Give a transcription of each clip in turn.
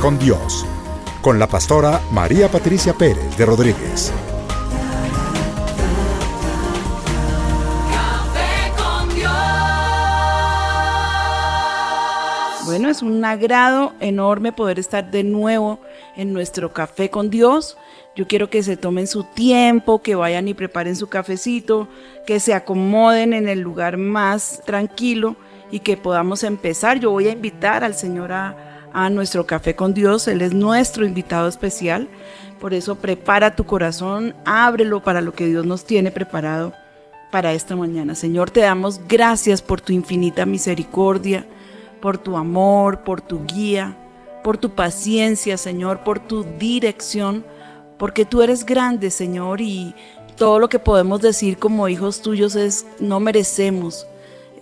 Con Dios, con la pastora María Patricia Pérez de Rodríguez. Café con Dios. Bueno, es un agrado enorme poder estar de nuevo en nuestro café con Dios. Yo quiero que se tomen su tiempo, que vayan y preparen su cafecito, que se acomoden en el lugar más tranquilo y que podamos empezar. Yo voy a invitar al Señor a, a nuestro café con Dios. Él es nuestro invitado especial. Por eso prepara tu corazón, ábrelo para lo que Dios nos tiene preparado para esta mañana. Señor, te damos gracias por tu infinita misericordia, por tu amor, por tu guía, por tu paciencia, Señor, por tu dirección, porque tú eres grande, Señor, y todo lo que podemos decir como hijos tuyos es no merecemos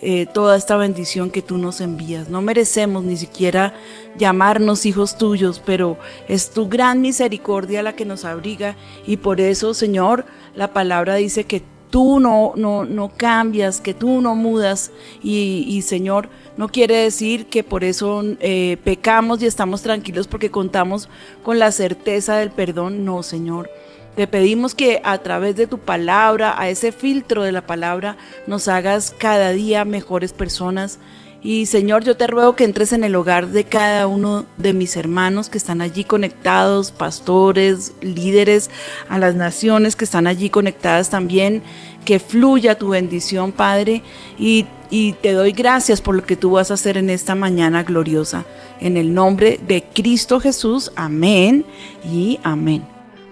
eh, toda esta bendición que tú nos envías. No merecemos ni siquiera llamarnos hijos tuyos, pero es tu gran misericordia la que nos abriga y por eso, Señor, la palabra dice que tú no, no, no cambias, que tú no mudas y, y, Señor, no quiere decir que por eso eh, pecamos y estamos tranquilos porque contamos con la certeza del perdón. No, Señor. Te pedimos que a través de tu palabra, a ese filtro de la palabra, nos hagas cada día mejores personas. Y Señor, yo te ruego que entres en el hogar de cada uno de mis hermanos que están allí conectados, pastores, líderes, a las naciones que están allí conectadas también, que fluya tu bendición, Padre. Y, te doy gracias por lo que tú vas a hacer en esta mañana gloriosa. En el nombre de Cristo Jesús, amén y amén.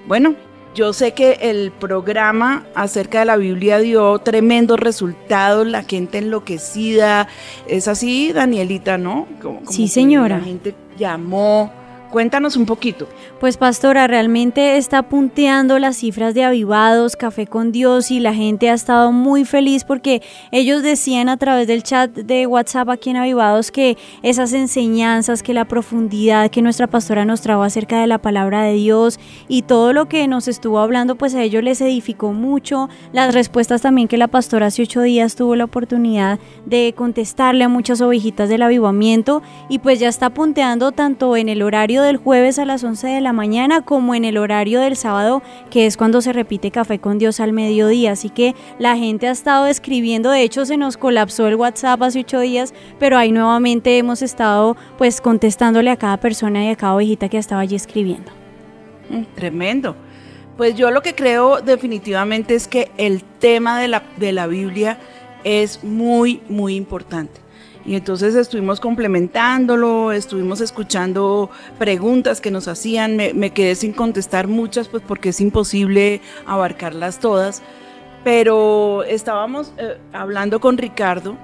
Bueno, yo sé que el programa acerca de la Biblia dio tremendos resultados, la gente enloquecida. Es así, Danielita, ¿no? Como- como Sí, señora. La gente llamó. Cuéntanos un poquito. Pues pastora, realmente está punteando las cifras de avivados, café con Dios y la gente ha estado muy feliz porque ellos decían a través del chat de WhatsApp aquí en Avivados que esas enseñanzas, que la profundidad que nuestra pastora nos trajo acerca de la palabra de Dios y todo lo que nos estuvo hablando, pues a ellos les edificó mucho. Las respuestas también que la pastora hace ocho días tuvo la oportunidad de contestarle a muchas ovejitas del avivamiento y pues ya está punteando tanto en el horario del jueves a las 11 de la mañana como en el horario del sábado que es cuando se repite café con Dios al mediodía así que la gente ha estado escribiendo de hecho se nos colapsó el WhatsApp hace ocho días pero ahí nuevamente hemos estado pues contestándole a cada persona y a cada ovejita que estaba allí escribiendo Mm, Tremendo. Pues yo lo que creo definitivamente es que el tema de la, de la Biblia es muy, muy importante. Y entonces estuvimos complementándolo, estuvimos escuchando preguntas que nos hacían, me, quedé sin contestar muchas, pues porque es imposible abarcarlas todas, pero estábamos eh, hablando con Ricardo,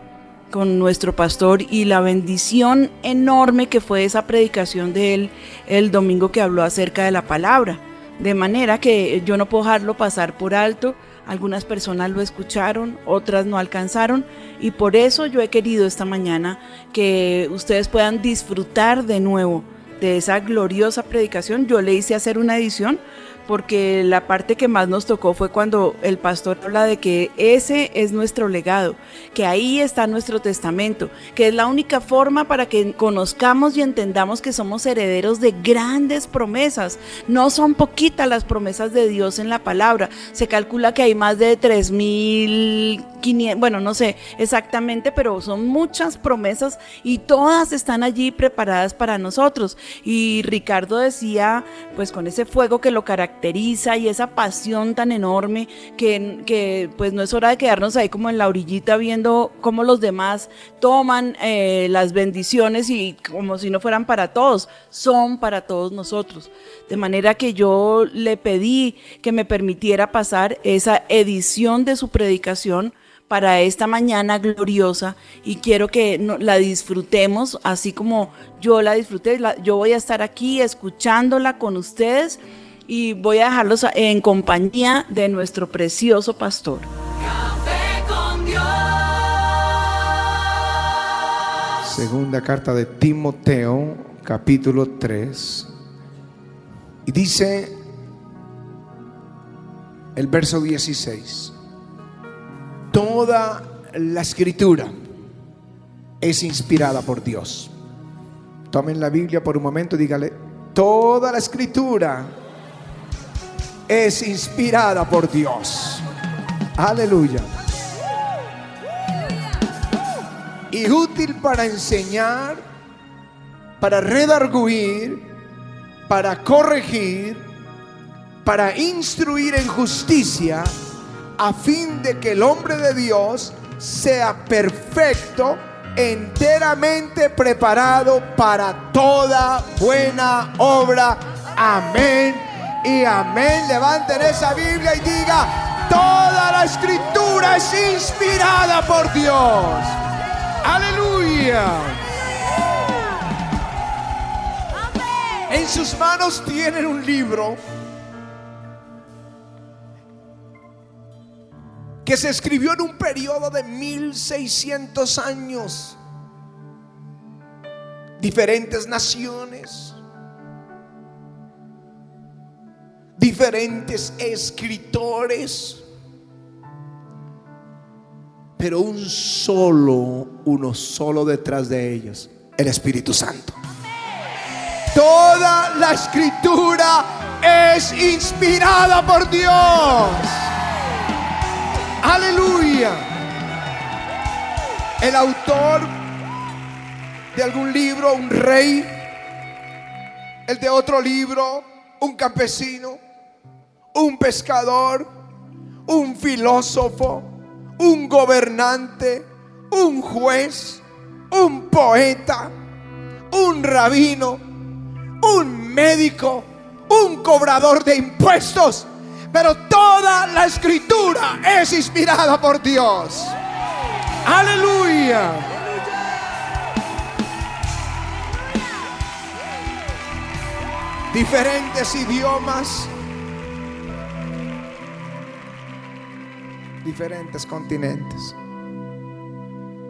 con nuestro pastor, y la bendición enorme que fue esa predicación de él el domingo que habló acerca de la palabra. De manera que yo no puedo dejarlo pasar por alto. Algunas personas lo escucharon, otras no alcanzaron. Y por eso yo he querido esta mañana que ustedes puedan disfrutar de nuevo de esa gloriosa predicación. Yo le hice hacer una edición porque la parte que más nos tocó fue cuando el pastor habla de que ese es nuestro legado, que ahí está nuestro testamento, que es la única forma para que conozcamos y entendamos que somos herederos de grandes promesas. No son poquitas las promesas de Dios en la palabra. Se calcula que hay más de 3.500, bueno, no sé exactamente, pero son muchas promesas y todas están allí preparadas para nosotros. Y Ricardo decía, pues con ese fuego que lo caracteriza y esa pasión tan enorme que, que, pues no es hora de quedarnos ahí como en la orillita viendo cómo los demás toman eh, las bendiciones y como si no fueran para todos, son para todos nosotros. De manera que yo le pedí que me permitiera pasar esa edición de su predicación para esta mañana gloriosa y quiero que la disfrutemos así como yo la disfruté. Yo voy a estar aquí escuchándola con ustedes y voy a dejarlos en compañía de nuestro precioso pastor. Segunda carta de Timoteo, capítulo 3. Y dice el verso 16. Toda la escritura es inspirada por Dios. Tomen la Biblia por un momento dígale, toda la escritura es inspirada por Dios. Aleluya. y útil para enseñar, para redarguir, para corregir, para instruir en justicia, a fin de que el hombre de Dios sea perfecto, enteramente preparado para toda buena obra. Amén y amén. Levanten esa Biblia y diga, toda la escritura es inspirada por Dios. Aleluya. En sus manos tienen un libro que se escribió en un periodo de 1600 años. Diferentes naciones, diferentes escritores, pero un solo, uno solo detrás de ellos, el Espíritu Santo. Toda la escritura es inspirada por Dios. Aleluya. El autor de algún libro, un rey, el de otro libro, un campesino, un pescador, un filósofo, un gobernante, un juez, un poeta, un rabino, un médico, un cobrador de impuestos. Pero toda la escritura es inspirada por Dios. Aleluya. Diferentes idiomas. Diferentes continentes.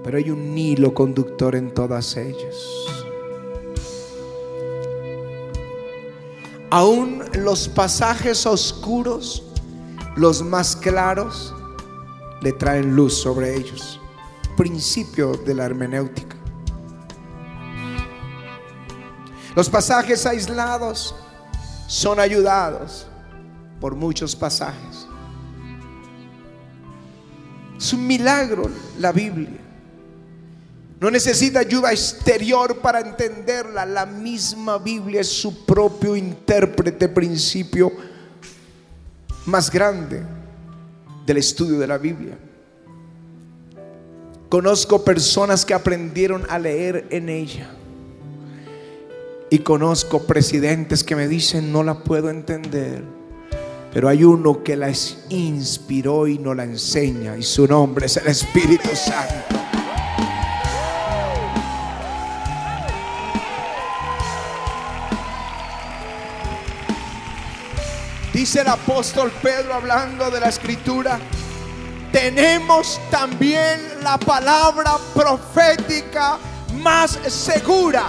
Pero hay un hilo conductor en todas ellas. Aún los pasajes oscuros, los más claros, le traen luz sobre ellos. Principio de la hermenéutica. Los pasajes aislados son ayudados por muchos pasajes. Es un milagro la Biblia. No necesita ayuda exterior para entenderla. La misma Biblia es su propio intérprete, principio más grande del estudio de la Biblia. Conozco personas que aprendieron a leer en ella. Y conozco presidentes que me dicen no la puedo entender. Pero hay uno que la inspiró y no la enseña. Y su nombre es el Espíritu Santo. Dice el apóstol Pedro hablando de la escritura. Tenemos también la palabra profética más segura,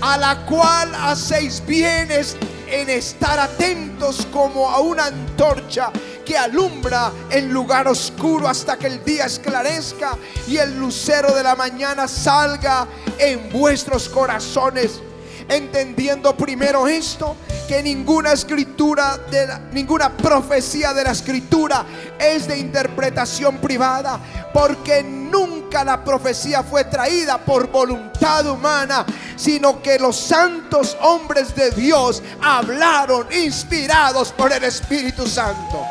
a la cual hacéis bien es- en estar atentos como a una antorcha que alumbra en lugar oscuro hasta que el día esclarezca y el lucero de la mañana salga en vuestros corazones. Entendiendo primero esto, que ninguna escritura, de la- ninguna profecía de la escritura es de interpretación privada, porque nunca la profecía fue traída por voluntad humana, sino que los santos hombres de Dios hablaron inspirados por el Espíritu Santo.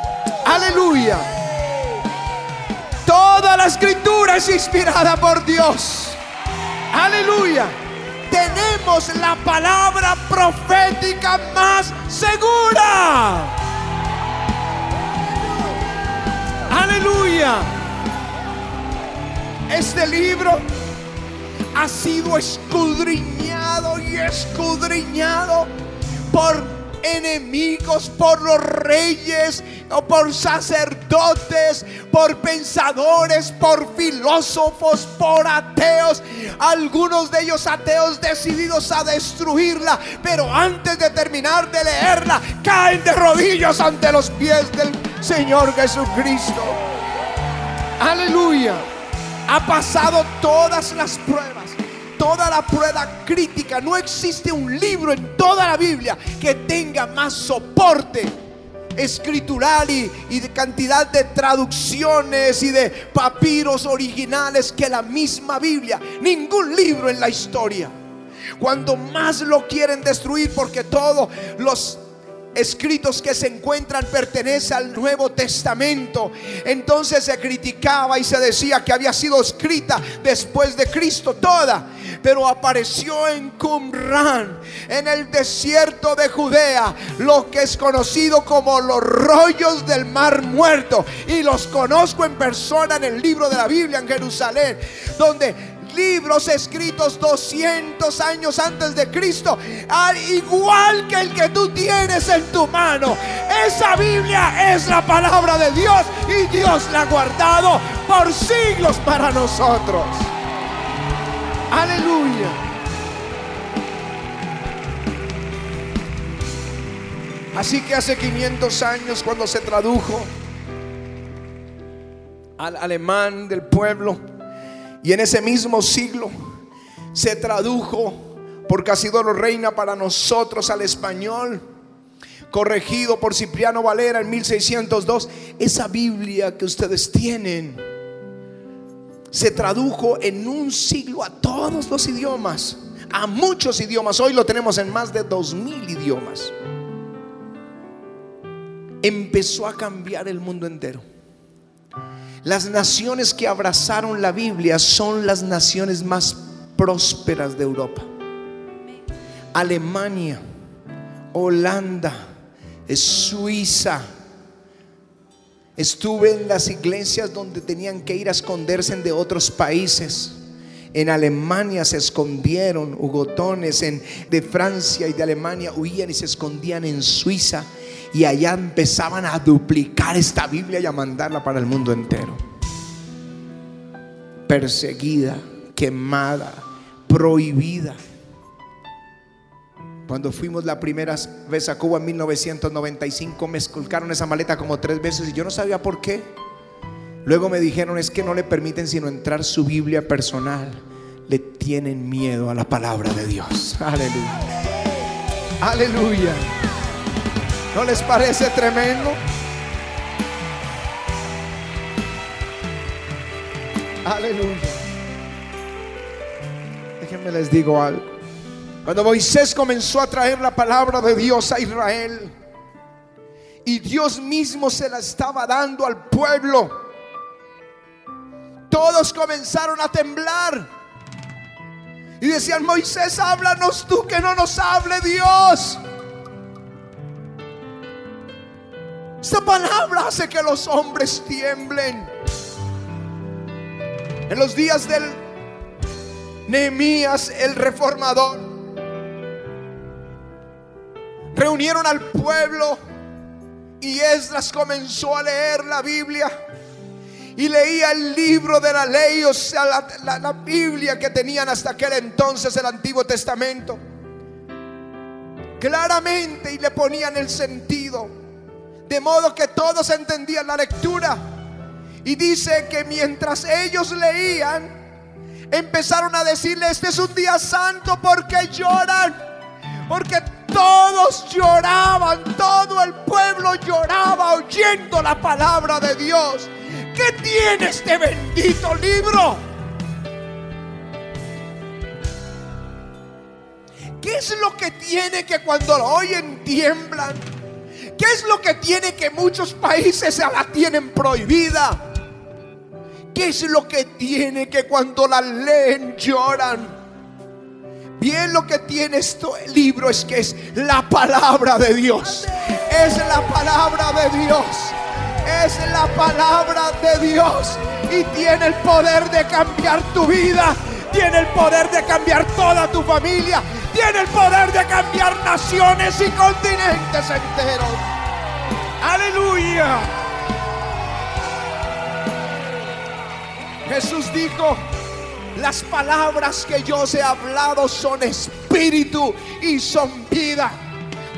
Aleluya. Toda la escritura es inspirada por Dios. Aleluya. Tenemos la palabra profética más segura. Aleluya. Este libro ha sido escudriñado y escudriñado por enemigos, por los reyes, o por sacerdotes, por pensadores, por filósofos, por ateos, algunos de ellos ateos decididos a destruirla, pero antes de terminar de leerla, caen de rodillas ante los pies del Señor Jesucristo. Aleluya. Ha pasado todas las pruebas, toda la prueba crítica. No existe un libro en toda la Biblia que tenga más soporte escritural y, y de cantidad de traducciones y de papiros originales que la misma Biblia. Ningún libro en la historia. Cuando más lo quieren destruir porque todos los escritos que se encuentran pertenecen al Nuevo Testamento. Entonces se criticaba y se decía que había sido escrita después de Cristo toda. Pero apareció en Qumran, en el desierto de Judea, lo que es conocido como los rollos del mar muerto. Y los conozco en persona en el libro de la Biblia en Jerusalén, donde libros escritos 200 años antes de Cristo, al igual que el que tú tienes en tu mano. Esa Biblia es la palabra de Dios y Dios la ha guardado por siglos para nosotros. Aleluya. Así que hace 500 años cuando se tradujo al alemán del pueblo, y en ese mismo siglo se tradujo por Casidoro Reina para nosotros al español, corregido por Cipriano Valera en 1602. Esa Biblia que ustedes tienen se tradujo en un siglo a todos los idiomas, a muchos idiomas. Hoy lo tenemos en más de dos mil idiomas. Empezó a cambiar el mundo entero. Las naciones que abrazaron la Biblia son las naciones más prósperas de Europa. Alemania, Holanda, Suiza. Estuve en las iglesias donde tenían que ir a esconderse de otros países. En Alemania se escondieron hugotones, en, de Francia y de Alemania huían y se escondían en Suiza. Y allá empezaban a duplicar esta Biblia y a mandarla para el mundo entero. Perseguida, quemada, prohibida. Cuando fuimos la primera vez a Cuba en 1995 me esculcaron esa maleta como tres veces y yo no sabía por qué. Luego me dijeron es que no le permiten sino entrar su Biblia personal. Le tienen miedo a la palabra de Dios. Aleluya. Aleluya. ¿No les parece tremendo? Aleluya. Déjenme les digo algo. Cuando Moisés comenzó a traer la palabra de Dios a Israel y Dios mismo se la estaba dando al pueblo, todos comenzaron a temblar y decían, Moisés, háblanos tú que no nos hable Dios. Esta palabra hace que los hombres tiemblen. En los días del Nehemías el reformador reunieron al pueblo y Esdras comenzó a leer la Biblia y leía el libro de la ley, o sea, la, la- Biblia que tenían hasta aquel entonces el Antiguo Testamento. claramente y le ponían el sentido. De modo que todos entendían la lectura. Y dice que mientras ellos leían, empezaron a decirle, este es un día santo porque lloran. Porque todos lloraban, todo el pueblo lloraba oyendo la palabra de Dios. ¿Qué tiene este bendito libro? ¿Qué es lo que tiene que cuando lo oyen tiemblan? ¿Qué es lo que tiene que muchos países la tienen prohibida? ¿Qué es lo que tiene que cuando la leen lloran? Bien lo que tiene este libro es que es la palabra de Dios. Es la palabra de Dios. Es la palabra de Dios. Y tiene el poder de cambiar tu vida. Tiene el poder de cambiar toda tu familia. Tiene el poder de cambiar naciones y continentes enteros. Aleluya. Jesús dijo, las palabras que yo os he hablado son espíritu y son vida.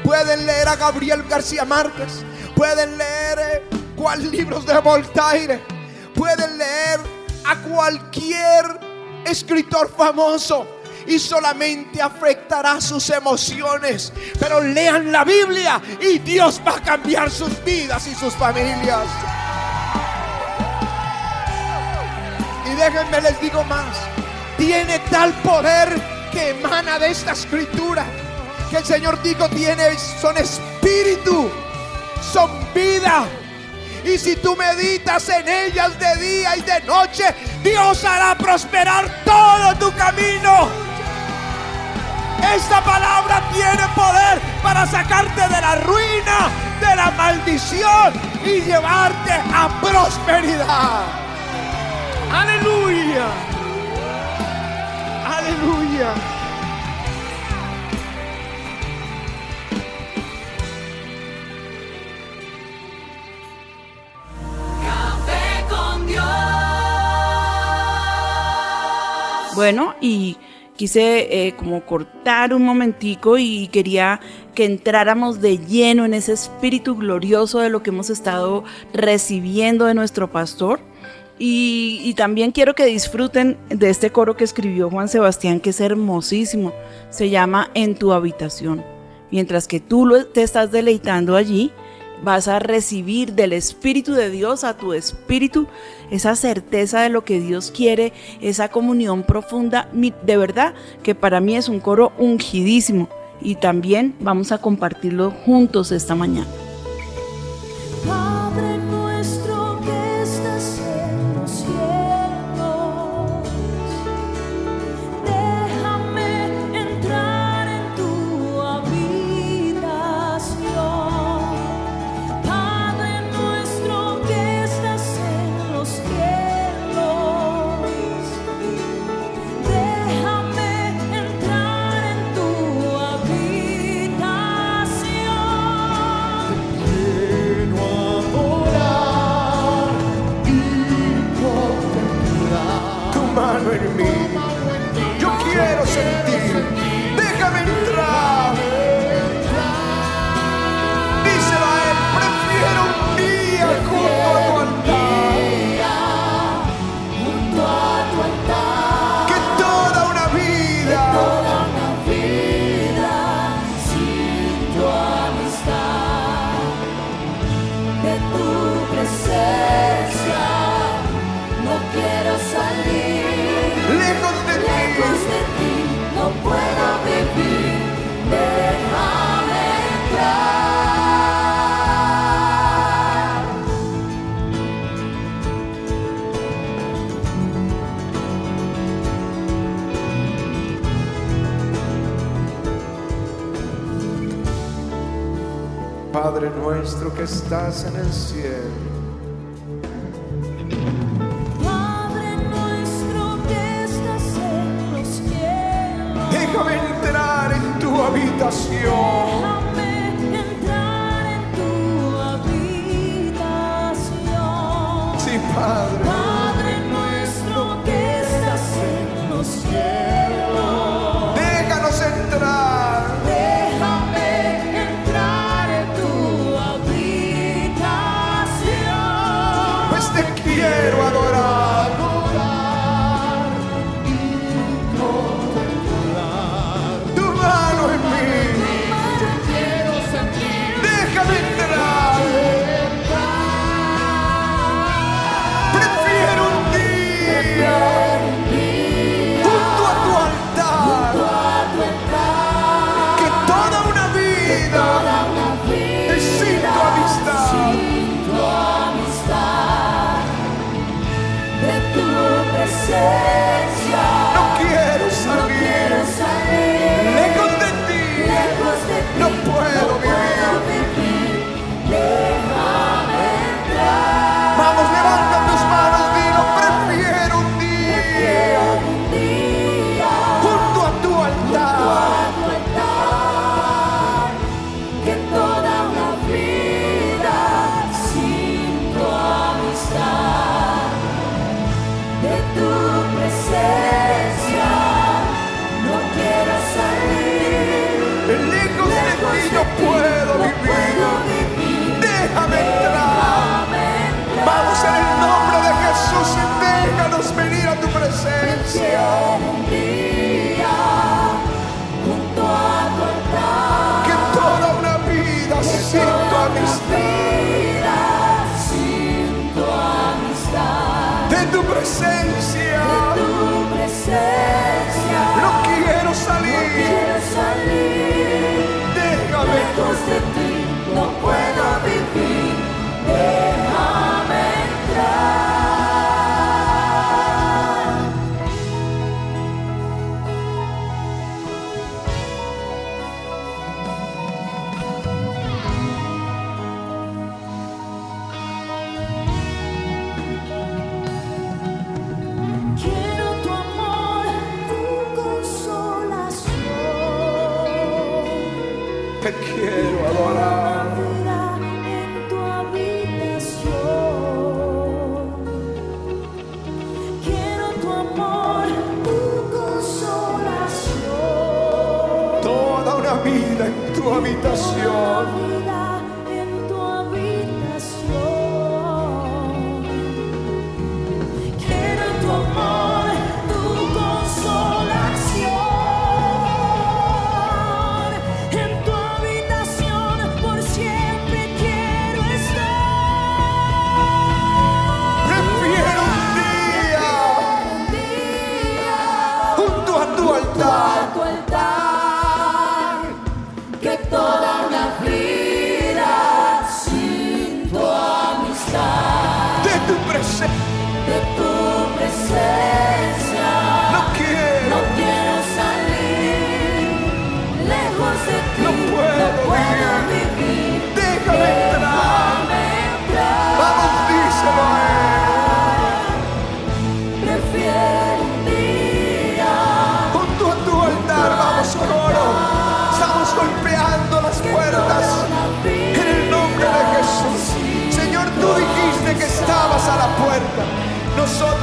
Pueden leer a Gabriel García Márquez, pueden leer eh, cual libros de Voltaire, pueden leer a cualquier escritor famoso y solamente afectará sus emociones. Pero lean la Biblia y Dios va a cambiar sus vidas y sus familias. Déjenme les digo más. Tiene tal poder que emana de esta escritura. Que el Señor dijo tiene, son espíritu, son vida. Y si tú meditas en ellas de día y de noche, Dios hará prosperar todo tu camino. Esta palabra tiene poder para sacarte de la ruina, de la maldición y llevarte a prosperidad. Aleluya. Aleluya. Café con Dios. Bueno, y quise eh, como cortar un momentico y quería que entráramos de lleno en ese espíritu glorioso de lo que hemos estado recibiendo de nuestro pastor. Y, también quiero que disfruten de este coro que escribió Juan Sebastián, que es hermosísimo. Se llama En tu habitación. Mientras que tú te estás deleitando allí, vas a recibir del Espíritu de Dios a tu espíritu esa certeza de lo que Dios quiere, esa comunión profunda. De verdad que para mí es un coro ungidísimo y también vamos a compartirlo juntos esta mañana. Padre nuestro que estás en el cielo. Padre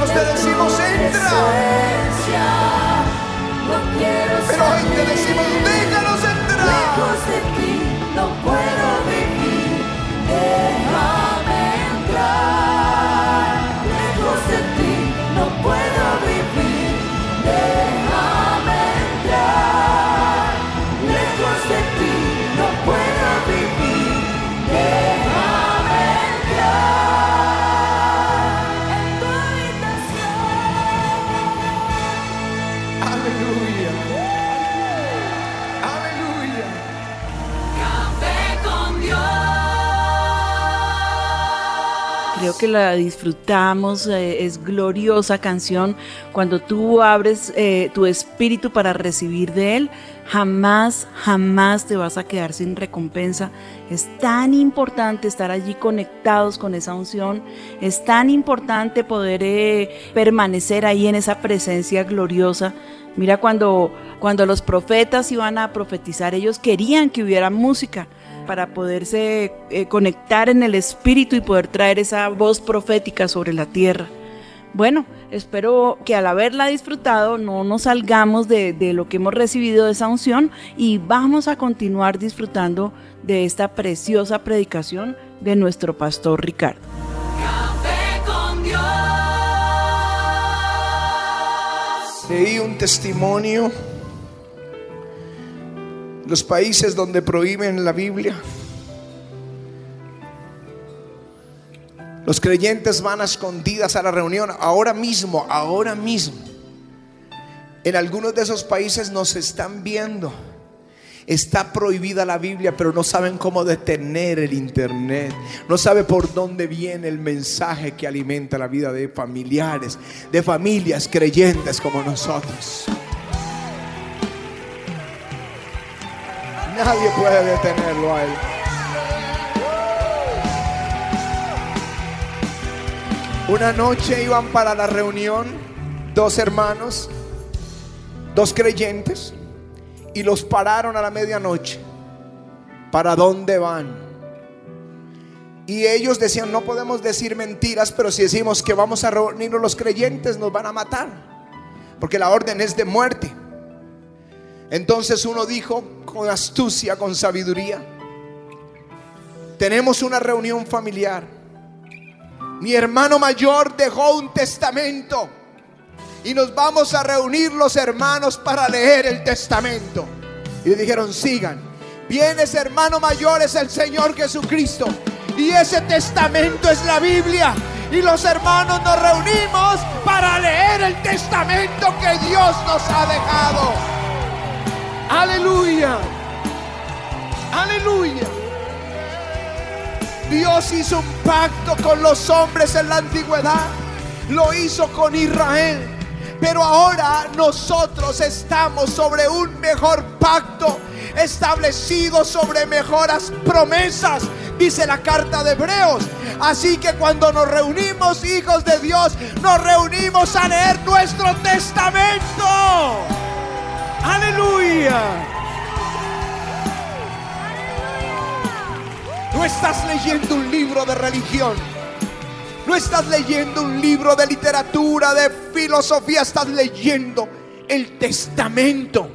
Nosotros te decimos, entra. Pero hoy te decimos, déjanos entrar. Creo que la disfrutamos, eh, es gloriosa canción. Cuando tú abres eh, tu espíritu para recibir de Él, jamás, jamás te vas a quedar sin recompensa. Es tan importante estar allí conectados con esa unción. Es tan importante poder eh, permanecer ahí en esa presencia gloriosa. Mira cuando, cuando los profetas iban a profetizar, ellos querían que hubiera música para poderse eh, conectar en el espíritu y poder traer esa voz profética sobre la tierra. Bueno, espero que al haberla disfrutado no nos salgamos de, de lo que hemos recibido de esa unción y vamos a continuar disfrutando de esta preciosa predicación de nuestro pastor Ricardo. Café con Dios. Leí un testimonio. Los países donde prohíben la Biblia. Los creyentes van a escondidas a la reunión. Ahora mismo, ahora mismo. En algunos de esos países nos están viendo. Está prohibida la Biblia, pero no saben cómo detener el Internet. No sabe por dónde viene el mensaje que alimenta la vida de familiares, de familias creyentes como nosotros. Nadie puede detenerlo a él. Una noche iban para la reunión dos hermanos, dos creyentes, y los pararon a la medianoche. ¿Para dónde van? Y ellos decían, no podemos decir mentiras, pero si decimos que vamos a reunirnos los creyentes, nos van a matar. Porque la orden es de muerte. Entonces uno dijo con astucia, con sabiduría, tenemos una reunión familiar. Mi hermano mayor dejó un testamento y nos vamos a reunir los hermanos para leer el testamento. Y dijeron, sigan. Viene hermano mayor, es el Señor Jesucristo. Y ese testamento es la Biblia. Y los hermanos nos reunimos para leer el testamento que Dios nos ha dejado. Aleluya. Aleluya. Dios hizo un pacto con los hombres en la antigüedad. Lo hizo con Israel. Pero ahora nosotros estamos sobre un mejor pacto, establecido sobre mejoras promesas, dice la carta de Hebreos. Así que cuando nos reunimos, hijos de Dios, nos reunimos a leer nuestro testamento. Aleluya. No estás leyendo un libro de religión. No estás leyendo un libro de literatura, de filosofía, estás leyendo el testamento.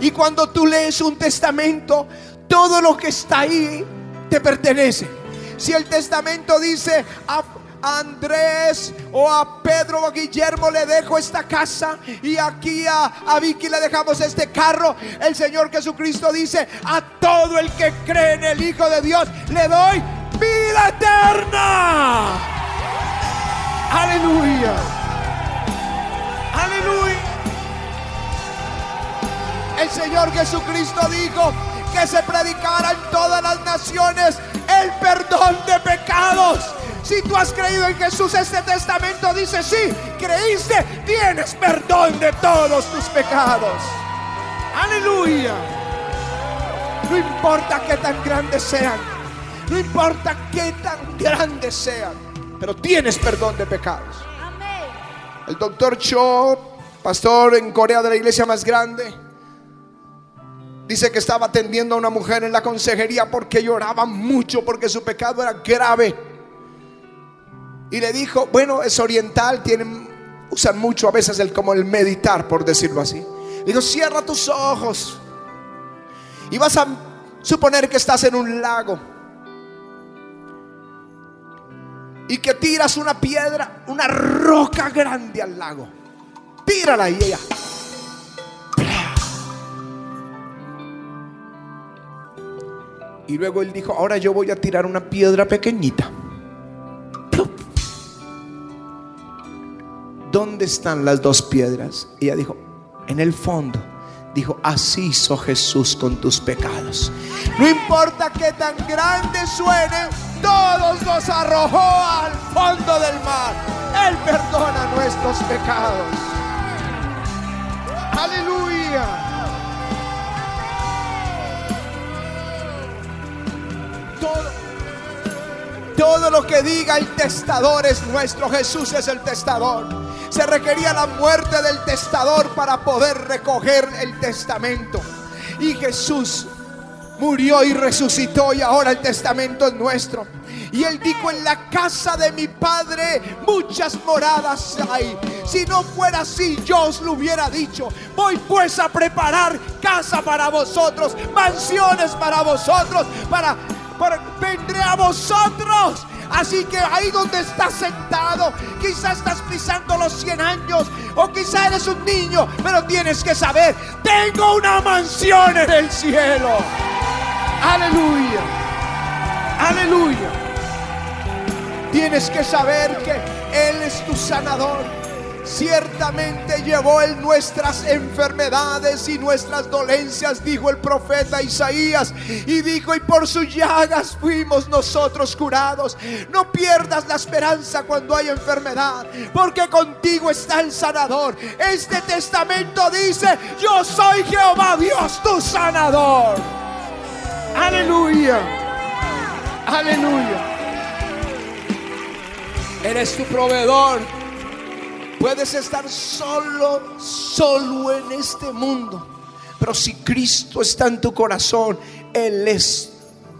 Y cuando tú lees un testamento, todo lo que está ahí te pertenece. Si el testamento dice a a Andrés o a Pedro o a Guillermo le dejo esta casa y aquí a, a Vicky le dejamos este carro, el Señor Jesucristo dice, a todo el que cree en el Hijo de Dios le doy vida eterna. Aleluya. Aleluya. El Señor Jesucristo dijo que se predicara en todas las naciones el perdón de pecados. Si tú has creído en Jesús, este testamento dice, sí, creíste, tienes perdón de todos tus pecados. Aleluya. No importa qué tan grandes sean, no importa qué tan grandes sean, pero tienes perdón de pecados. El doctor Cho, pastor en Corea de la iglesia más grande, dice que estaba atendiendo a una mujer en la consejería porque lloraba mucho, porque su pecado era grave. Y le dijo, bueno, es oriental, tienen, usan mucho a veces el, como el meditar, por decirlo así. Le dijo, cierra tus ojos. Y vas a suponer que estás en un lago. Y que tiras una piedra, una roca grande al lago. Tírala y ella. Y luego él dijo, ahora yo voy a tirar una piedra pequeñita. ¿Dónde están las dos piedras? Y ella dijo, en el fondo. Dijo, así hizo Jesús con tus pecados. No importa que tan grandes suenen, todos los arrojó al fondo del mar. Él perdona nuestros pecados. Aleluya. Todo, todo lo que diga el testador es nuestro. Jesús es el testador. Se requería la muerte del testador para poder recoger el testamento. Y Jesús murió y resucitó y ahora el testamento es nuestro. Y él dijo, en la casa de mi padre muchas moradas hay. Si no fuera así, yo os lo hubiera dicho. Voy pues a preparar casa para vosotros, mansiones para vosotros, para, para vendré a vosotros. Así que ahí donde estás sentado, quizás estás pisando los 100 años o quizás eres un niño, pero tienes que saber, tengo una mansión en el cielo. Aleluya. Aleluya. Tienes que saber que Él es tu sanador. Ciertamente llevó Él nuestras enfermedades y nuestras dolencias, dijo el profeta Isaías. Y dijo, y por sus llagas fuimos nosotros curados. No pierdas la esperanza cuando hay enfermedad, porque contigo está el sanador. Este testamento dice, yo soy Jehová Dios, tu sanador. Aleluya. Aleluya. Eres tu proveedor. Puedes estar solo, solo en este mundo. Pero si Cristo está en tu corazón, Él es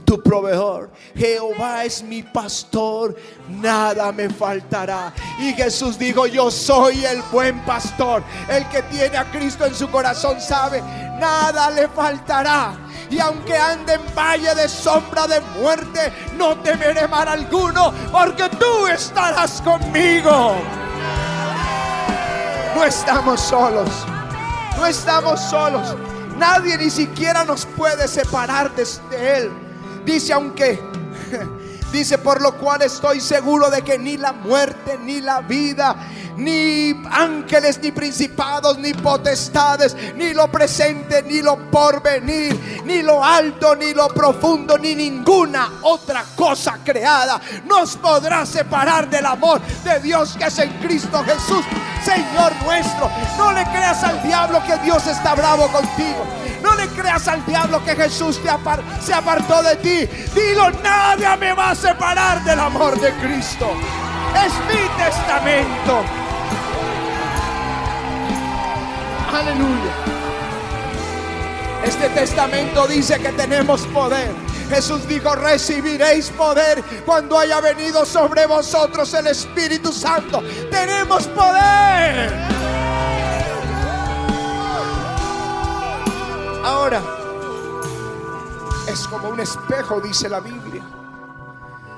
tu proveedor. Jehová es mi pastor, nada me faltará. Y Jesús dijo, yo soy el buen pastor. El que tiene a Cristo en su corazón sabe, nada le faltará. Y aunque ande en valle de sombra de muerte, no temeré mal alguno, porque tú estarás conmigo. No estamos solos. No estamos solos. Nadie ni siquiera nos puede separar de, de Él. Dice, aunque, dice, por lo cual estoy seguro de que ni la muerte, ni la vida, ni ángeles, ni principados, ni potestades, ni lo presente, ni lo porvenir, ni lo alto, ni lo profundo, ni ninguna otra cosa creada nos podrá separar del amor de Dios que es en Cristo Jesús, Señor nuestro. No le creas al diablo que Dios está bravo contigo. No le creas al diablo que Jesús se apartó de ti. Dilo, nadie me va a separar del amor de Cristo. Es mi testamento. Aleluya. Este testamento dice que tenemos poder. Jesús dijo, recibiréis poder cuando haya venido sobre vosotros el Espíritu Santo. Tenemos poder. Ahora, es como un espejo, dice la Biblia,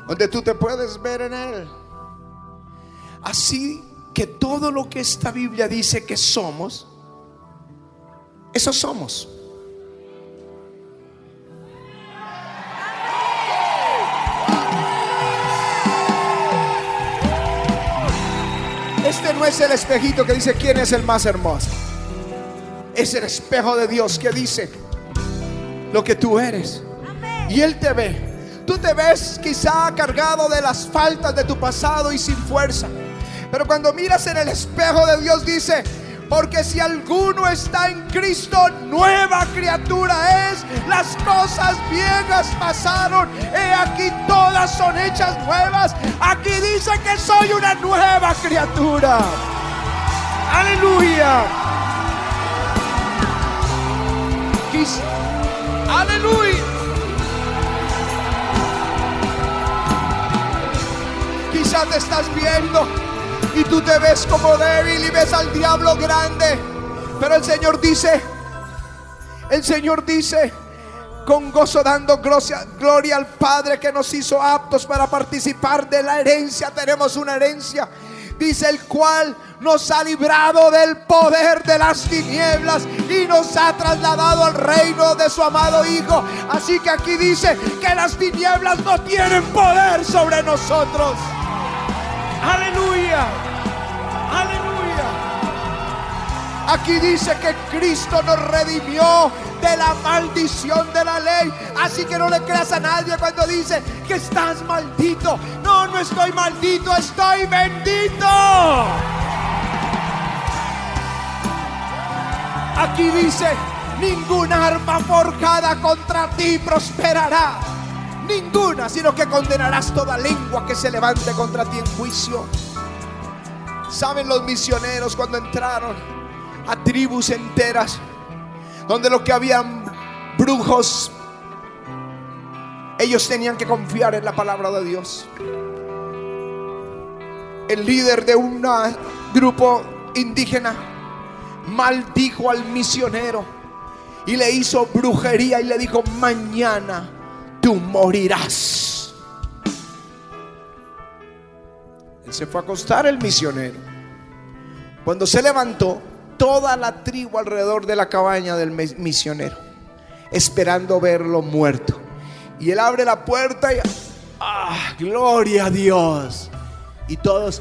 donde tú te puedes ver en él. Así que todo lo que esta Biblia dice que somos, eso somos. Este no es el espejito que dice quién es el más hermoso. Es el espejo de Dios que dice lo que tú eres. Y Él te ve. Tú te ves quizá cargado de las faltas de tu pasado y sin fuerza. Pero cuando miras en el espejo de Dios dice, porque si alguno está en Cristo, nueva criatura es. Las cosas viejas pasaron. He aquí todas son hechas nuevas. Aquí dice que soy una nueva criatura. Aleluya. Quiz- Aleluya. Quizá te estás viendo y tú te ves como débil y ves al diablo grande. Pero el Señor dice, el Señor dice, con gozo dando gloria, gloria al Padre que nos hizo aptos para participar de la herencia. Tenemos una herencia. Dice el cual nos ha librado del poder de las tinieblas y nos ha trasladado al reino de su amado Hijo. Así que aquí dice que las tinieblas no tienen poder sobre nosotros. Aleluya. Aquí dice que Cristo nos redimió de la maldición de la ley. Así que no le creas a nadie cuando dice que estás maldito. No, no estoy maldito, estoy bendito. Aquí dice, ninguna arma forjada contra ti prosperará. Ninguna, sino que condenarás toda lengua que se levante contra ti en juicio. ¿Saben los misioneros cuando entraron a tribus enteras? Donde lo que habían brujos, ellos tenían que confiar en la palabra de Dios. El líder de un grupo indígena maldijo al misionero y le hizo brujería y le dijo, mañana tú morirás. Él se fue a acostar el misionero. Cuando se levantó, toda la tribu alrededor de la cabaña del mi- misionero, esperando verlo muerto. Y él abre la puerta y, ¡ah, gloria a Dios! Y todos,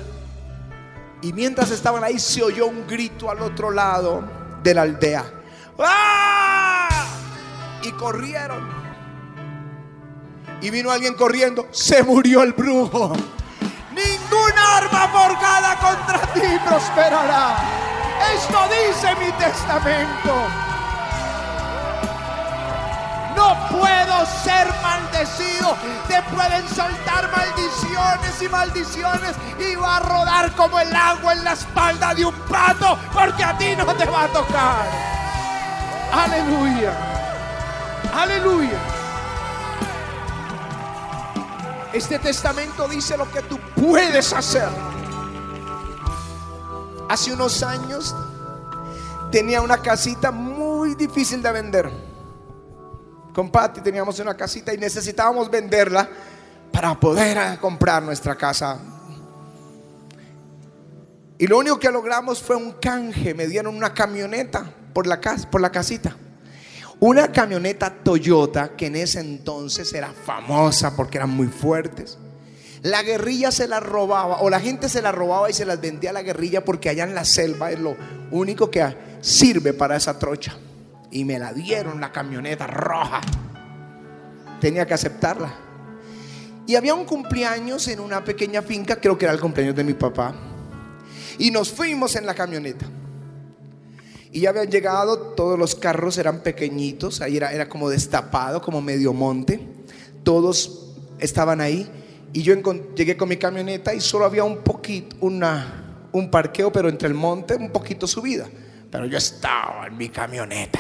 y mientras estaban ahí, se oyó un grito al otro lado de la aldea. ¡Ah! Y corrieron. Y vino alguien corriendo, se murió el brujo. Ninguna arma forjada contra ti prosperará. Esto dice mi testamento. No puedo ser maldecido. Te pueden soltar maldiciones y maldiciones y va a rodar como el agua en la espalda de un pato porque a ti no te va a tocar. Aleluya. Aleluya. Este testamento dice lo que tú puedes hacer. Hace unos años tenía una casita muy difícil de vender. Con Patty teníamos una casita y necesitábamos venderla para poder eh, comprar nuestra casa. Y lo único que logramos fue un canje. Me dieron una camioneta por la, por la casita. Una camioneta Toyota que en ese entonces era famosa porque eran muy fuertes. La guerrilla se la robaba o la gente se la robaba y se las vendía a la guerrilla porque allá en la selva es lo único que sirve para esa trocha. Y me la dieron la camioneta roja. Tenía que aceptarla. Y había un cumpleaños en una pequeña finca, creo que era el cumpleaños de mi papá. Y nos fuimos en la camioneta. Y ya habían llegado, todos los carros eran pequeñitos, ahí era, era como destapado, como medio monte. Todos estaban ahí. Y yo llegué con mi camioneta y solo había un poquito, una, un parqueo, pero entre el monte, un poquito subida. Pero yo estaba en mi camioneta.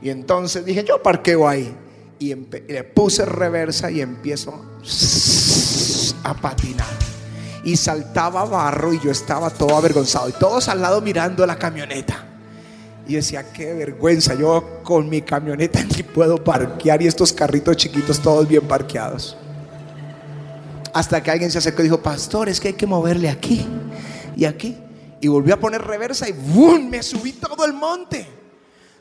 Y entonces dije, yo parqueo ahí. Y y le puse reversa y empiezo a patinar. Y saltaba barro y yo estaba todo avergonzado. Y todos al lado mirando la camioneta. Y decía, qué vergüenza, yo con mi camioneta ni puedo parquear y estos carritos chiquitos todos bien parqueados. Hasta que alguien se acercó y dijo, pastor, es que hay que moverle aquí y aquí. Y volvió a poner reversa y ¡bum! me subí todo el monte.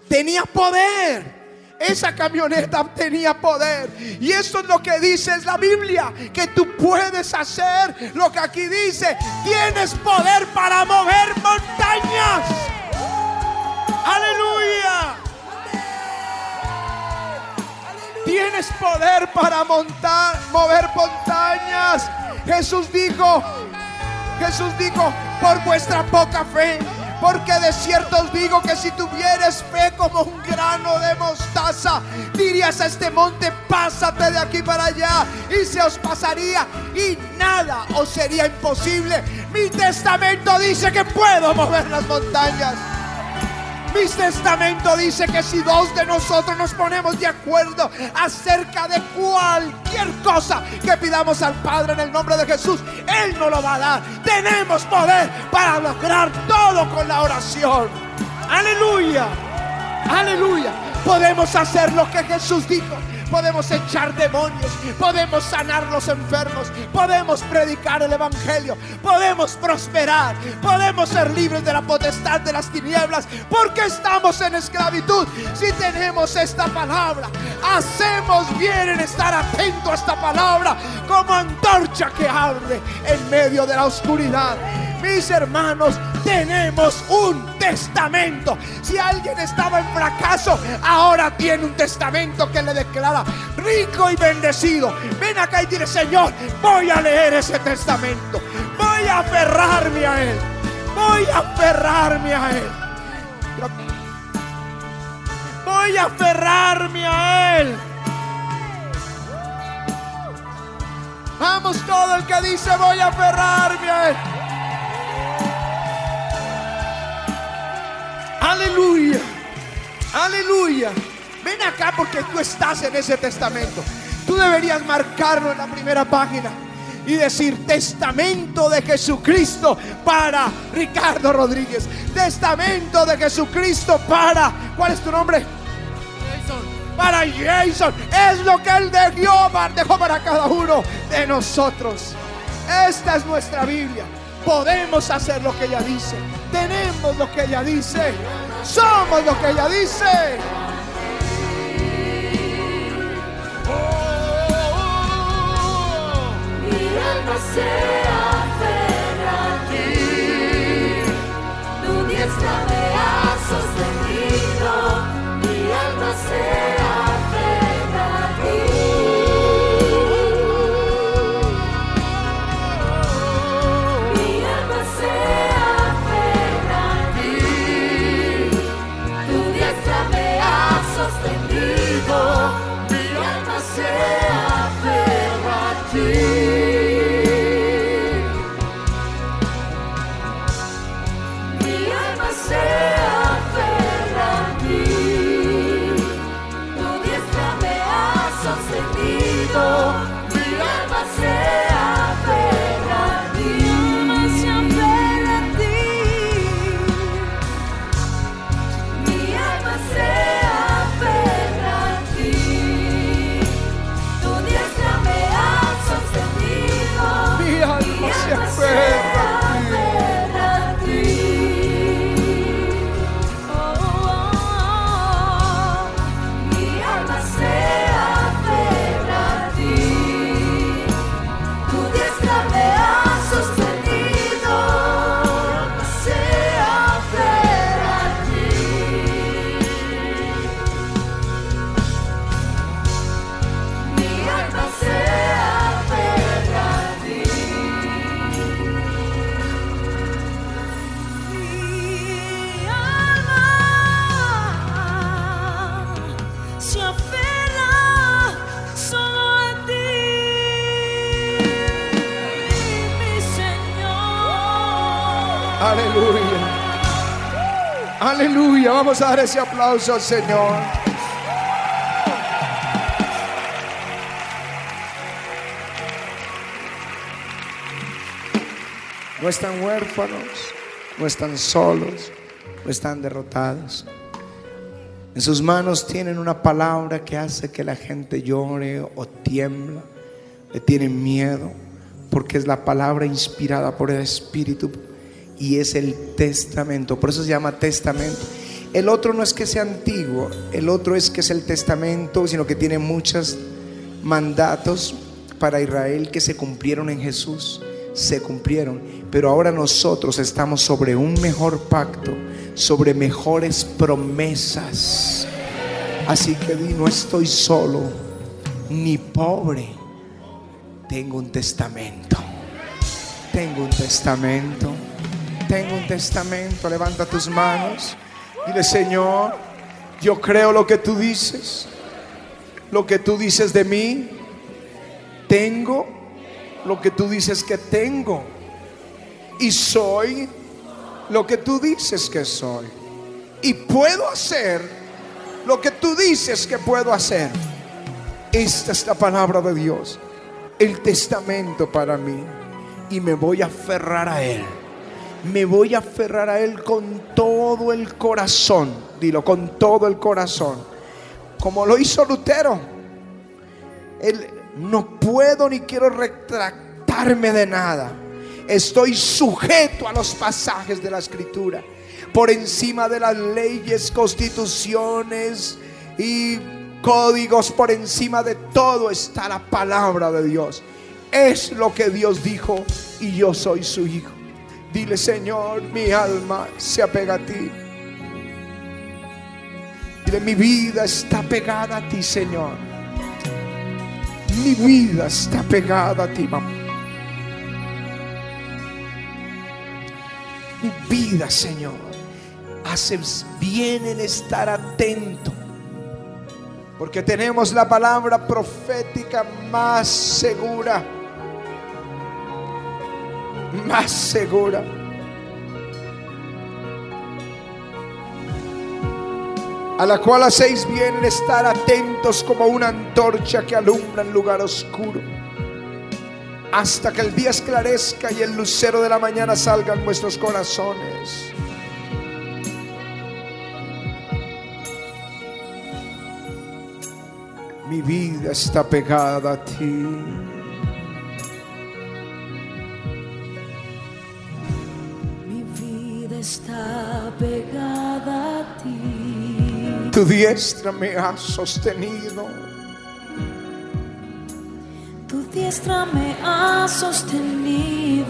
Tenía poder. Esa camioneta tenía poder. Y eso es lo que dice la Biblia. Que tú puedes hacer lo que aquí dice. Tienes poder para mover montañas. Aleluya. Tienes poder para montar, mover montañas. Jesús dijo, Jesús dijo, por vuestra poca fe. Porque de cierto os digo que si tuvieres fe como un grano de mostaza, dirías a este monte, pásate de aquí para allá, y se os pasaría, y nada os sería imposible. Mi testamento dice que puedo mover las montañas. Mi testamento dice que si dos de nosotros nos ponemos de acuerdo acerca de cualquier cosa que pidamos al Padre en el nombre de Jesús, Él nos lo va a dar. Tenemos poder para lograr todo con la oración. Aleluya. Aleluya. Podemos hacer lo que Jesús dijo. Podemos echar demonios, podemos sanar los enfermos, podemos predicar el Evangelio, podemos prosperar, podemos ser libres de la potestad de las tinieblas, porque estamos en esclavitud. Si tenemos esta palabra, hacemos bien en estar atento a esta palabra como antorcha que arde en medio de la oscuridad. Mis hermanos, tenemos un testamento. Si alguien estaba en fracaso, ahora tiene un testamento que le declara rico y bendecido. Ven acá y dile, Señor, voy a leer ese testamento. Voy a aferrarme a él. Voy a aferrarme a él. Voy a aferrarme a él. Vamos todo el que dice voy a aferrarme a él. Aleluya. Aleluya. Ven acá porque tú estás en ese testamento. Tú deberías marcarlo en la primera página y decir testamento de Jesucristo para Ricardo Rodríguez. Testamento de Jesucristo para... ¿Cuál es tu nombre? Para Jason. Es lo que Él dejó, dejó para cada uno de nosotros. Esta es nuestra Biblia. Podemos hacer lo que ella dice. Tenemos lo que ella dice. Somos lo que ella dice. Mi alma se aferra a ti. Tu diestra Vamos a dar ese aplauso al Señor. No están huérfanos, no están solos, no están derrotados. En sus manos tienen una palabra que hace que la gente llore o tiembla, le tienen miedo, porque es la palabra inspirada por el Espíritu y es el testamento. Por eso se llama testamento. El otro no es que sea antiguo, el otro es que es el testamento, sino que tiene muchos mandatos para Israel que se cumplieron en Jesús, se cumplieron. Pero ahora nosotros estamos sobre un mejor pacto, sobre mejores promesas. Así que di, no estoy solo ni pobre, tengo un testamento. Tengo un testamento. Tengo un testamento. Levanta tus manos. Dile, Señor, yo creo lo que tú dices. Lo que tú dices de mí. Tengo lo que tú dices que tengo. Y soy lo que tú dices que soy. Y puedo hacer lo que tú dices que puedo hacer. Esta es la palabra de Dios. El testamento para mí. Y me voy a aferrar a Él. Me voy a aferrar a Él con todo el corazón. Dilo, con todo el corazón. Como lo hizo Lutero. Él, no puedo ni quiero retractarme de nada. Estoy sujeto a los pasajes de la escritura. Por encima de las leyes, constituciones y códigos, por encima de todo está la palabra de Dios. Es lo que Dios dijo y yo soy su hijo. Dile, Señor, mi alma se apega a ti. Dile, mi vida está pegada a ti, Señor. Mi vida está pegada a ti, mamá. Mi vida, Señor. Haces bien en estar atento. Porque tenemos la palabra profética más segura. Más segura. A la cual hacéis bien en estar atentos como una antorcha que alumbra en lugar oscuro. Hasta que el día esclarezca y el lucero de la mañana salga en vuestros corazones. Mi vida está pegada a ti. Tu diestra me ha sostenido. Tu diestra me ha sostenido.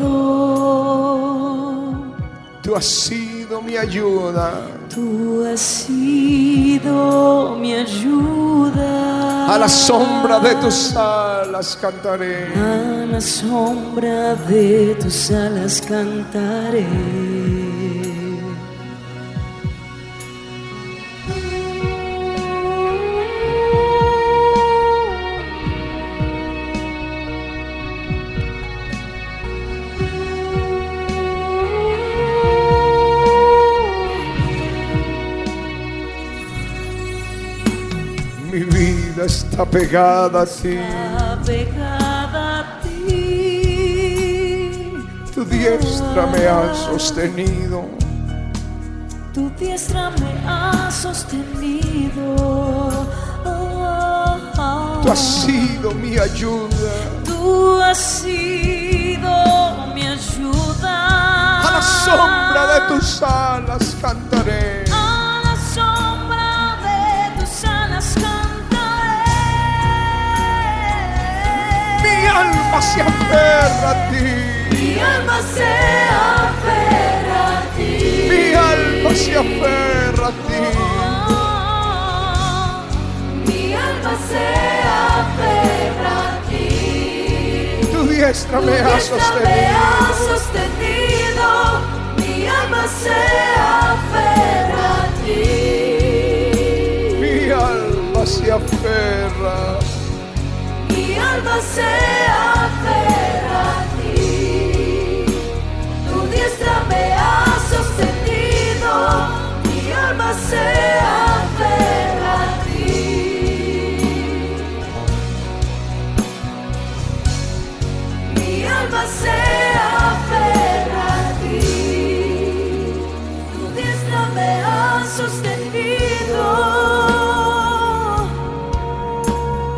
Tú has sido mi ayuda. Tú has sido mi ayuda. A la sombra de tus alas cantaré. A la sombra de tus alas cantaré. Vida está pegada a ti. Está pegada a ti. Tu diestra me ha sostenido. Tu diestra me ha sostenido. Oh, oh, Tú has sido mi ayuda. Tú has sido mi ayuda. A la sombra de tus alas cantaré. Alma se aferra a ti. Mi alma se aferra a ti. Mi alma se aferra a ti. Mi alma se aferra a ti. Tu diestra me ha sostenido. Mi alma se aferra a ti. Mi alma se aferra. Mi mi alma sea a ti. Tu diestra me ha sostenido, mi alma sea.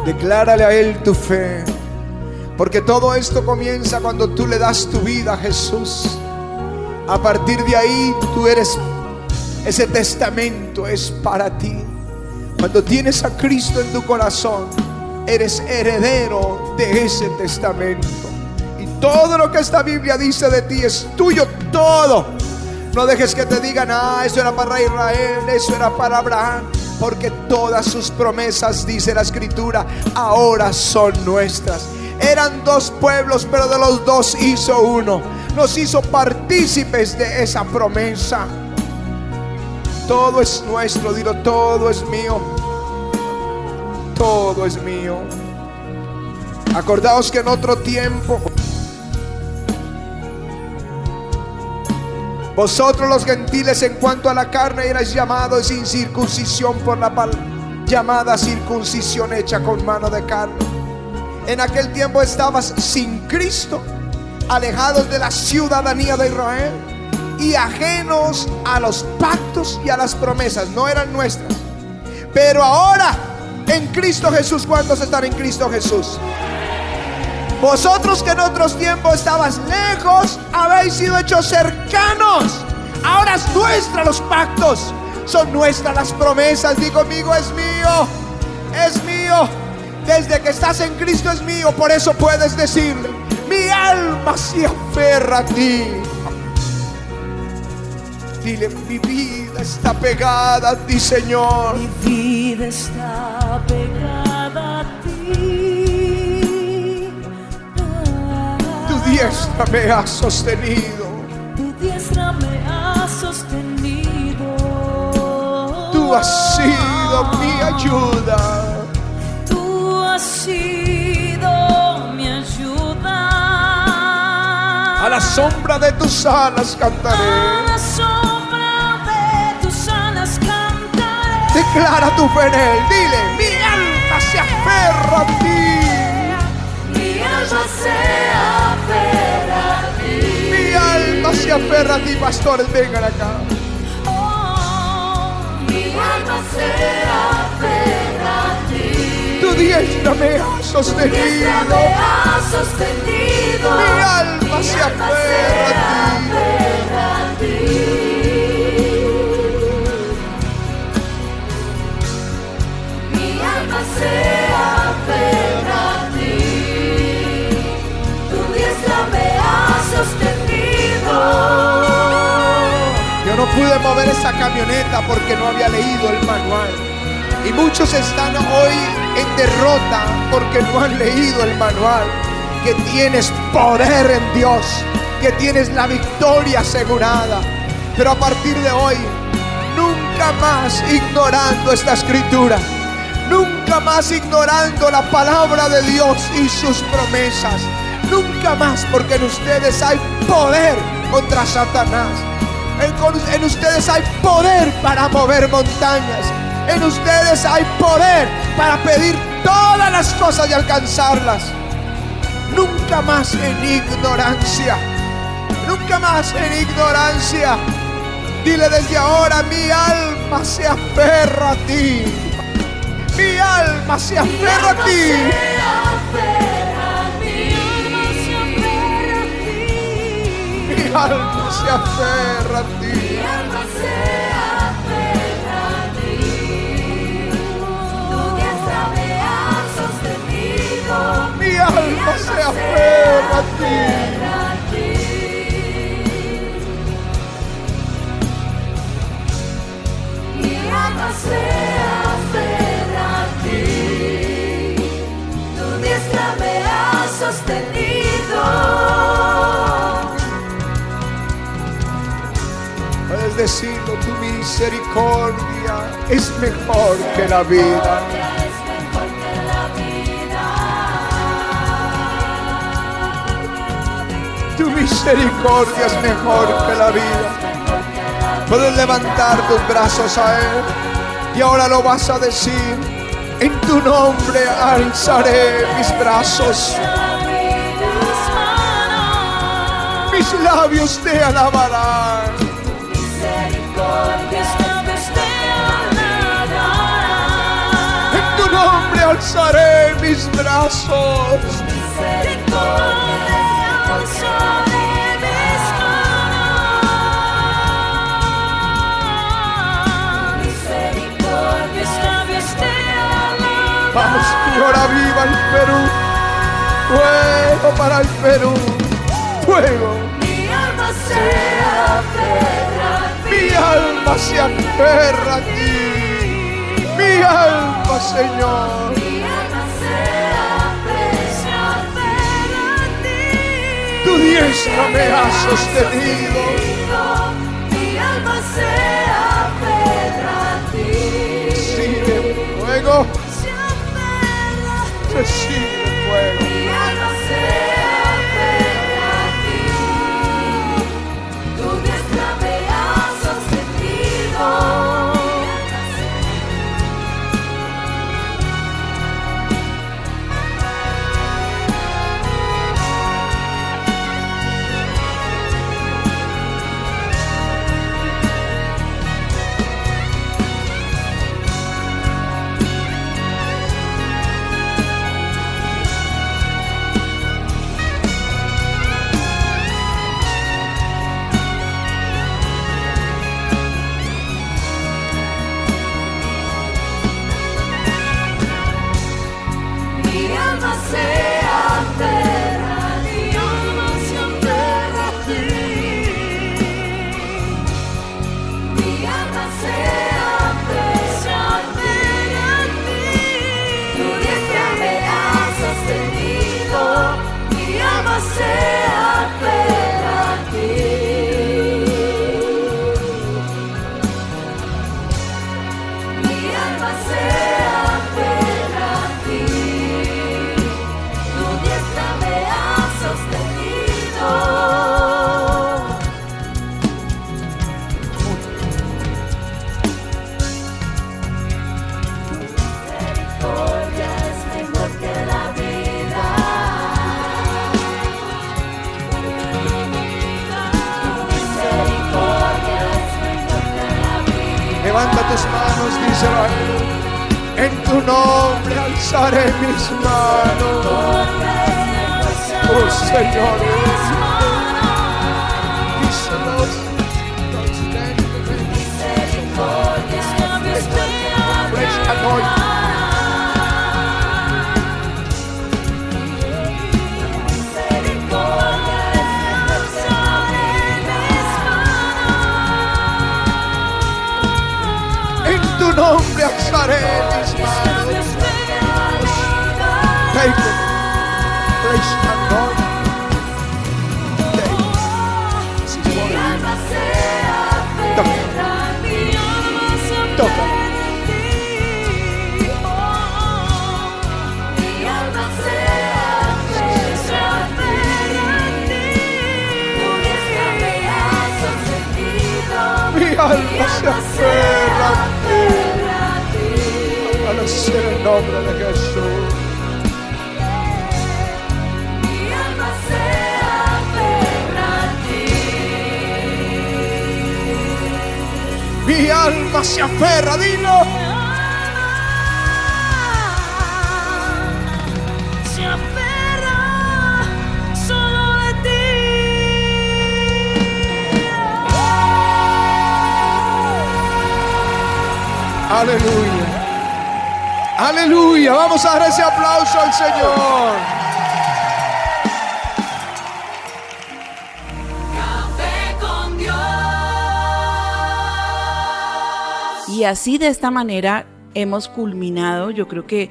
Declárale a Él tu fe. Porque todo esto comienza cuando tú le das tu vida a Jesús. A partir de ahí tú eres, ese testamento es para ti. Cuando tienes a Cristo en tu corazón, eres heredero de ese testamento. Y todo lo que esta Biblia dice de ti es tuyo, todo. No dejes que te digan, ah, eso era para Israel, eso era para Abraham. Porque todas sus promesas, dice la escritura, ahora son nuestras. Eran dos pueblos, pero de los dos hizo uno. Nos hizo partícipes de esa promesa. Todo es nuestro, dilo, todo es mío. Todo es mío. Acordaos que en otro tiempo Vosotros los gentiles en cuanto a la carne erais llamados sin circuncisión por la llamada circuncisión hecha con mano de carne. En aquel tiempo estabas sin Cristo, alejados de la ciudadanía de Israel y ajenos a los pactos y a las promesas, no eran nuestras. Pero ahora en Cristo Jesús, ¿cuántos están en Cristo Jesús? Vosotros que en otros tiempos estabas lejos, habéis sido hechos cercanos. Ahora es nuestra los pactos. Son nuestras las promesas. Digo conmigo, es mío. Es mío. Desde que estás en Cristo es mío. Por eso puedes decirle, mi alma se aferra a ti. Dile, mi vida está pegada a ti, Señor. Mi vida está pegada diestra me ha sostenido. Tu diestra me ha sostenido. Tú has sido mi ayuda. Tú has sido mi ayuda. A la sombra de tus alas cantaré. A la sombra de tus alas cantaré. Declara tu fe en él. Dile, mi alma se aferra a ti. Mi alma se aferra a ti. Mi alma se aferra a ti, pastores, vengan acá. Oh, mi alma se aferra a ti. Tu diestra me ha sostenido. Muchos están hoy en derrota porque no han leído el manual. Que tienes poder en Dios, que tienes la victoria asegurada. Pero a partir de hoy, nunca más ignorando esta escritura, nunca más ignorando la palabra de Dios y sus promesas. Nunca más porque en ustedes hay poder contra Satanás. En, ustedes hay poder para mover montañas. En ustedes hay poder para pedir todas las cosas y alcanzarlas. Nunca más en ignorancia. Nunca más en ignorancia. Dile desde ahora, mi alma se aferra a ti. Mi alma se aferra a ti. Mi alma se aferra a ti. Alma se a ti. Se aferra a ti, tu diestra me ha sostenido. Puedes decirlo, tu misericordia es mejor que la vida. Misericordia es mejor que la vida. Puedes levantar tus brazos a Él y ahora lo vas a decir. En tu nombre alzaré mis brazos. Mis labios te alabarán. En tu nombre alzaré mis brazos. Vamos, Señor, aviva el Perú. Fuego para el Perú. Fuego. Mi alma se aferra Mi alma se aferra a ti. Mi alma, Señor. Tu diestra me ha sostenido. Mi alma se aferra a ti. Sigue fuego. Se aferra, tu nombre alzaré mis manos. Oh Señor. Nombre de Jesús. Mi alma se aferra a ti. Mi alma se aferra, dilo. Se aferra solo a ti. Aleluya. Aleluya. Vamos a dar ese aplauso al Señor. Con Dios. Y así de esta manera hemos culminado, yo creo que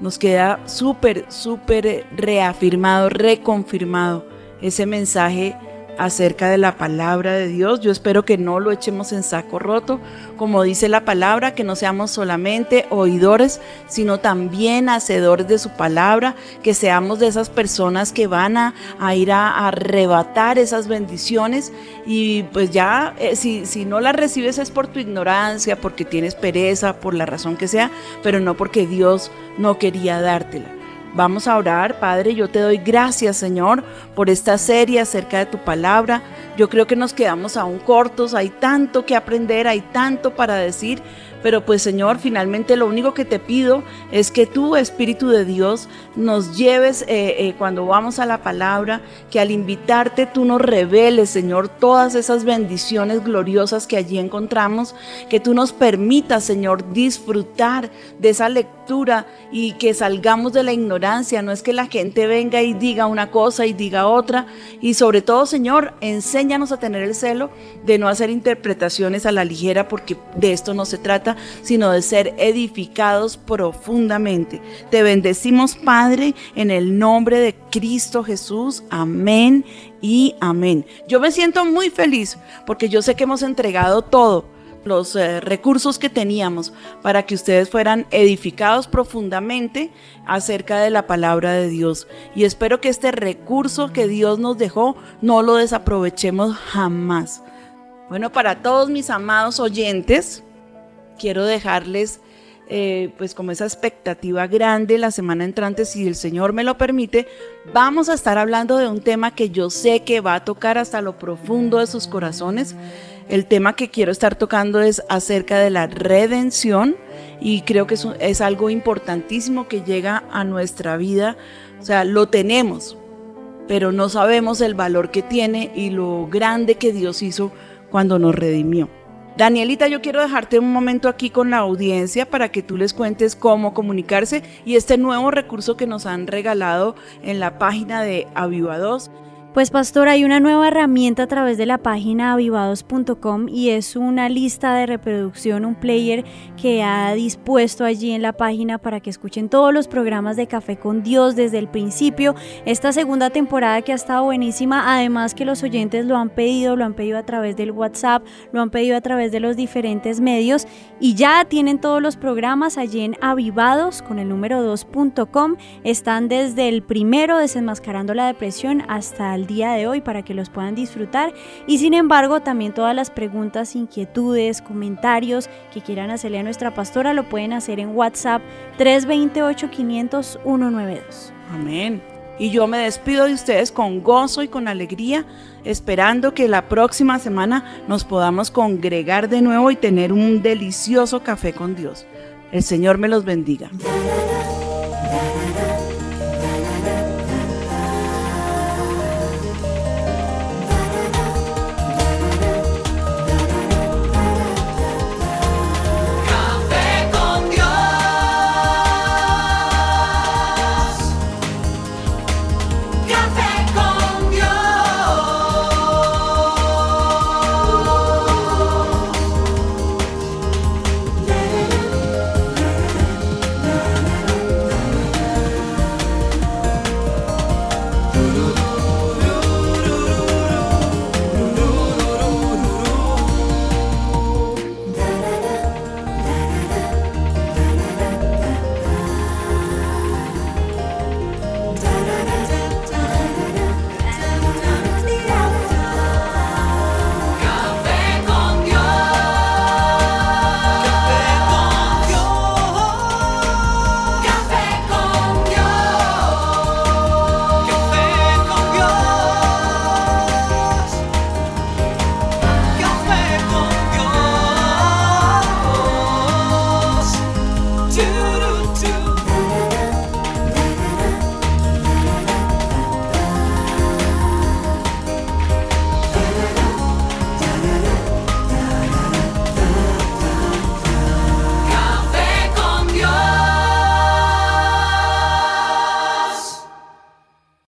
nos queda súper, súper reafirmado, reconfirmado ese mensaje acerca de la palabra de Dios. Yo espero que no lo echemos en saco roto, como dice la palabra, que no seamos solamente oidores, sino también hacedores de su palabra, que seamos de esas personas que van a, ir a, a arrebatar esas bendiciones y pues ya, eh, si, si no las recibes es por tu ignorancia, porque tienes pereza, por la razón que sea, pero no porque Dios no quería dártela. Vamos a orar, Padre, yo te doy gracias, Señor, por esta serie acerca de tu palabra. Yo creo que nos quedamos aún cortos, hay tanto que aprender, hay tanto para decir, Pero pues Señor, finalmente lo único que te pido es que tú, Espíritu de Dios, nos lleves eh, eh, cuando vamos a la palabra, que al invitarte tú nos reveles, Señor, todas esas bendiciones gloriosas que allí encontramos, que tú nos permitas, Señor, disfrutar de esa lectura y que salgamos de la ignorancia. No es que la gente venga y diga una cosa y diga otra. Y sobre todo, Señor, enséñanos a tener el celo de no hacer interpretaciones a la ligera, porque de esto no se trata sino de ser edificados profundamente. Te bendecimos, Padre, en el nombre de Cristo Jesús. Amén y amén. Yo me siento muy feliz porque yo sé que hemos entregado todo los eh, recursos que teníamos para que ustedes fueran edificados profundamente acerca de la palabra de Dios. Y espero que este recurso que Dios nos dejó no lo desaprovechemos jamás. Bueno, para todos mis amados oyentes, quiero dejarles eh, pues como esa expectativa grande la semana entrante, si el Señor me lo permite, vamos a estar hablando de un tema que yo sé que va a tocar hasta lo profundo de sus corazones. El tema que quiero estar tocando es acerca de la redención y creo que es, es algo importantísimo que llega a nuestra vida. O sea, lo tenemos, pero no sabemos el valor que tiene y lo grande que Dios hizo cuando nos redimió. Danielita, yo quiero dejarte un momento aquí con la audiencia para que tú les cuentes cómo comunicarse y este nuevo recurso que nos han regalado en la página de Avivados. Pues pastor, hay una nueva herramienta a través de la página avivados.com y es una lista de reproducción, un player que ha dispuesto allí en la página para que escuchen todos los programas de Café con Dios desde el principio. Esta segunda temporada que ha estado buenísima, además que los oyentes lo han pedido, lo han pedido a través del WhatsApp, lo han pedido a través de los diferentes medios y ya tienen todos los programas allí en avivados con el número 2.com. Están desde el primero desenmascarando la depresión hasta el día de hoy para que los puedan disfrutar y sin embargo también todas las preguntas, inquietudes, comentarios que quieran hacerle a nuestra pastora lo pueden hacer en WhatsApp 328 500 192. Amén. Y yo me despido de ustedes con gozo y con alegría, esperando que la próxima semana nos podamos congregar de nuevo y tener un delicioso café con Dios. El Señor me los bendiga.